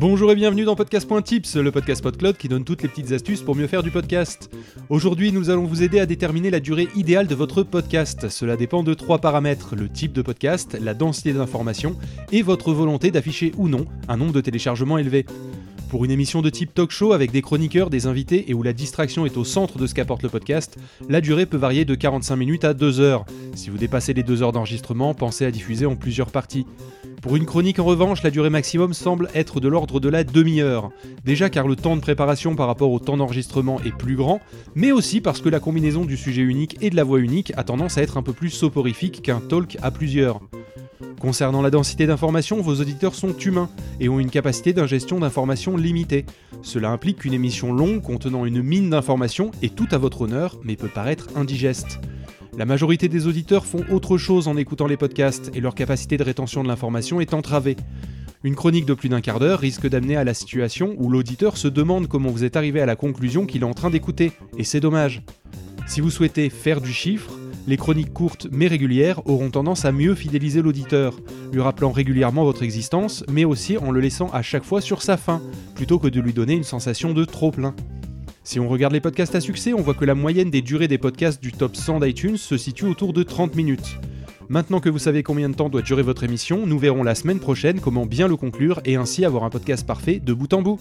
Bonjour et bienvenue dans Podcast.tips, le podcast PodCloud qui donne toutes les petites astuces pour mieux faire du podcast. Aujourd'hui, nous allons vous aider à déterminer la durée idéale de votre podcast. Cela dépend de trois paramètres le type de podcast, la densité d'informations et votre volonté d'afficher ou non un nombre de téléchargements élevé. Pour une émission de type talk show avec des chroniqueurs, des invités et où la distraction est au centre de ce qu'apporte le podcast, la durée peut varier de 45 minutes à 2 heures. Si vous dépassez les 2 heures d'enregistrement, pensez à diffuser en plusieurs parties. Pour une chronique en revanche, la durée maximum semble être de l'ordre de la demi-heure. Déjà car le temps de préparation par rapport au temps d'enregistrement est plus grand, mais aussi parce que la combinaison du sujet unique et de la voix unique a tendance à être un peu plus soporifique qu'un talk à plusieurs. Concernant la densité d'informations, vos auditeurs sont humains et ont une capacité d'ingestion d'informations limitée. Cela implique qu'une émission longue contenant une mine d'informations est tout à votre honneur, mais peut paraître indigeste. La majorité des auditeurs font autre chose en écoutant les podcasts et leur capacité de rétention de l'information est entravée. Une chronique de plus d'un quart d'heure risque d'amener à la situation où l'auditeur se demande comment vous êtes arrivé à la conclusion qu'il est en train d'écouter, et c'est dommage. Si vous souhaitez faire du chiffre, les chroniques courtes mais régulières auront tendance à mieux fidéliser l'auditeur, lui rappelant régulièrement votre existence, mais aussi en le laissant à chaque fois sur sa fin, plutôt que de lui donner une sensation de trop plein. Si on regarde les podcasts à succès, on voit que la moyenne des durées des podcasts du top 100 d'iTunes se situe autour de 30 minutes. Maintenant que vous savez combien de temps doit durer votre émission, nous verrons la semaine prochaine comment bien le conclure et ainsi avoir un podcast parfait de bout en bout.